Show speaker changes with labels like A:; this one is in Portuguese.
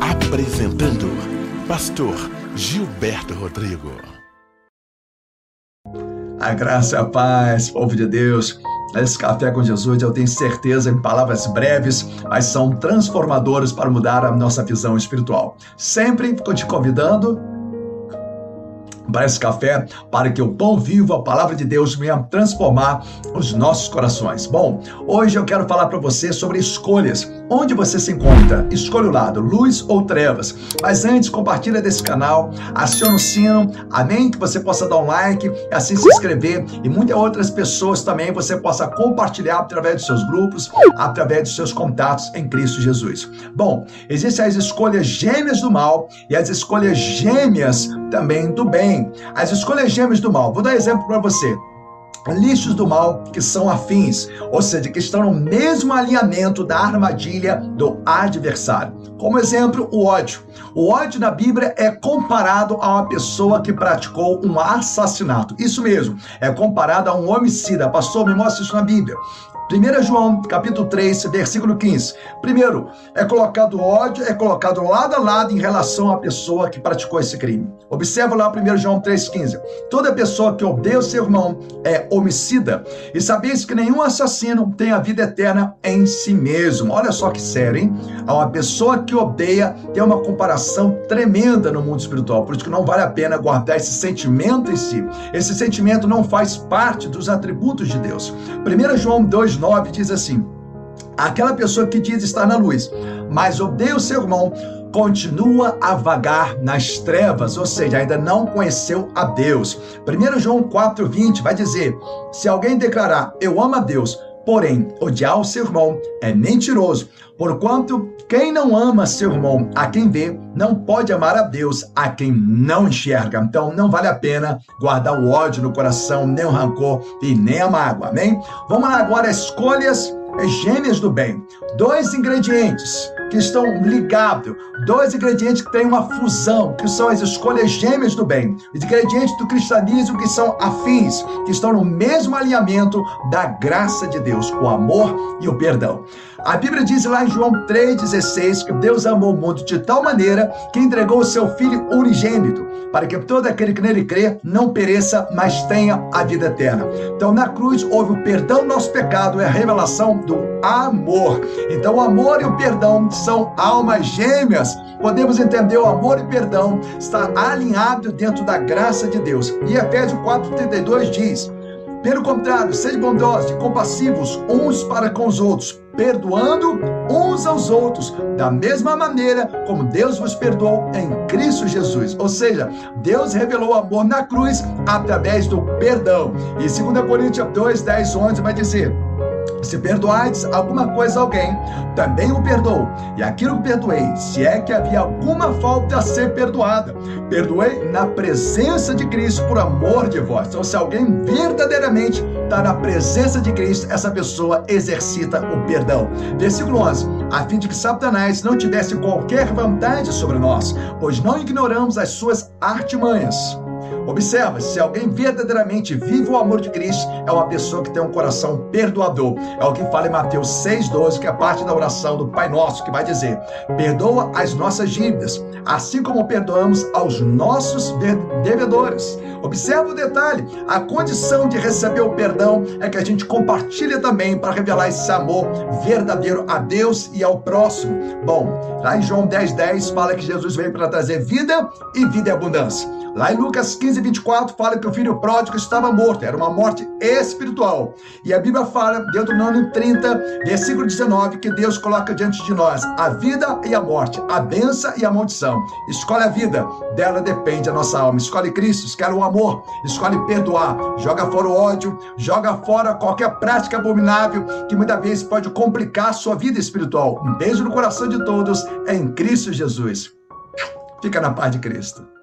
A: Apresentando Pastor Gilberto Rodrigo.
B: A graça a paz, povo de Deus. Esse café com Jesus, eu tenho certeza, em palavras breves, mas são transformadoras para mudar a nossa visão espiritual. Sempre te convidando para esse café, para que o pão vivo, a palavra de Deus, venha transformar os nossos corações. Bom, hoje eu quero falar para você sobre escolhas. Onde você se encontra? Escolha o lado, luz ou trevas. Mas antes, compartilha desse canal, aciona o sino, amém? Que você possa dar um like, assim se inscrever e muitas outras pessoas também você possa compartilhar através dos seus grupos, através dos seus contatos em Cristo Jesus. Bom, existem as escolhas gêmeas do mal e as escolhas gêmeas também do bem. As escolhas gêmeas do mal. Vou dar exemplo para você lixos do mal que são afins, ou seja, que estão no mesmo alinhamento da armadilha do adversário. Como exemplo, o ódio. O ódio na Bíblia é comparado a uma pessoa que praticou um assassinato. Isso mesmo, é comparado a um homicida. Pastor, me mostra isso na Bíblia. 1 João, capítulo 3, versículo 15. Primeiro, é colocado ódio, é colocado lado a lado em relação à pessoa que praticou esse crime. Observa lá 1 João 3,15. Toda pessoa que odeia o seu irmão é homicida. E sabeis que nenhum assassino tem a vida eterna em si mesmo. Olha só que sério, hein? Uma pessoa que odeia tem uma comparação tremenda no mundo espiritual. Por isso que não vale a pena guardar esse sentimento em si. Esse sentimento não faz parte dos atributos de Deus. 1 João 2, 9 diz assim: Aquela pessoa que diz estar na luz, mas odeia o seu irmão, continua a vagar nas trevas, ou seja, ainda não conheceu a Deus. 1 João 4,20 vai dizer: Se alguém declarar eu amo a Deus, porém odiar o seu irmão é mentiroso, porquanto quem não ama seu irmão a quem vê, não pode amar a Deus a quem não enxerga. Então não vale a pena guardar o ódio no coração, nem o rancor e nem a mágoa, amém? Vamos lá agora, escolhas gêmeas do bem. Dois ingredientes que estão ligados, dois ingredientes que têm uma fusão, que são as escolhas gêmeas do bem, os ingredientes do cristianismo que são afins, que estão no mesmo alinhamento da graça de Deus, o amor e o perdão. A Bíblia diz lá em João 3,16 que Deus amou o mundo de tal maneira que entregou o seu Filho unigênito, para que todo aquele que nele crê não pereça, mas tenha a vida eterna. Então, na cruz houve o perdão do nosso pecado e a revelação do amor. Então, o amor e o perdão são almas gêmeas. Podemos entender o amor e perdão está alinhado dentro da graça de Deus. E Efésios 4,32 diz. Pelo contrário, sejam bondosos e compassivos uns para com os outros, perdoando uns aos outros, da mesma maneira como Deus vos perdoou em Cristo Jesus. Ou seja, Deus revelou amor na cruz através do perdão. E 2 Coríntios 2, 10, 11 vai dizer. Se perdoardes alguma coisa a alguém, também o perdoo. E aquilo que perdoei, se é que havia alguma falta a ser perdoada, perdoei na presença de Cristo por amor de vós. Então, se alguém verdadeiramente está na presença de Cristo, essa pessoa exercita o perdão. Versículo 11: a fim de que Satanás não tivesse qualquer vantagem sobre nós, pois não ignoramos as suas artimanhas. Observa, se alguém verdadeiramente vive o amor de Cristo, é uma pessoa que tem um coração perdoador. É o que fala em Mateus 6,12, que é parte da oração do Pai Nosso, que vai dizer: perdoa as nossas dívidas, assim como perdoamos aos nossos devedores. Observa o detalhe: a condição de receber o perdão é que a gente compartilha também para revelar esse amor verdadeiro a Deus e ao próximo. Bom, lá em João 10,10 10, fala que Jesus veio para trazer vida e vida e abundância. Lá em Lucas 15, 24, fala que o filho pródigo estava morto, era uma morte espiritual. E a Bíblia fala, dentro do ano 30, versículo 19, que Deus coloca diante de nós a vida e a morte, a benção e a maldição. Escolhe a vida, dela depende a nossa alma. Escolhe Cristo, escolhe o amor, escolhe perdoar, joga fora o ódio, joga fora qualquer prática abominável que muitas vezes pode complicar a sua vida espiritual. Um beijo no coração de todos, em Cristo Jesus. Fica na paz de Cristo.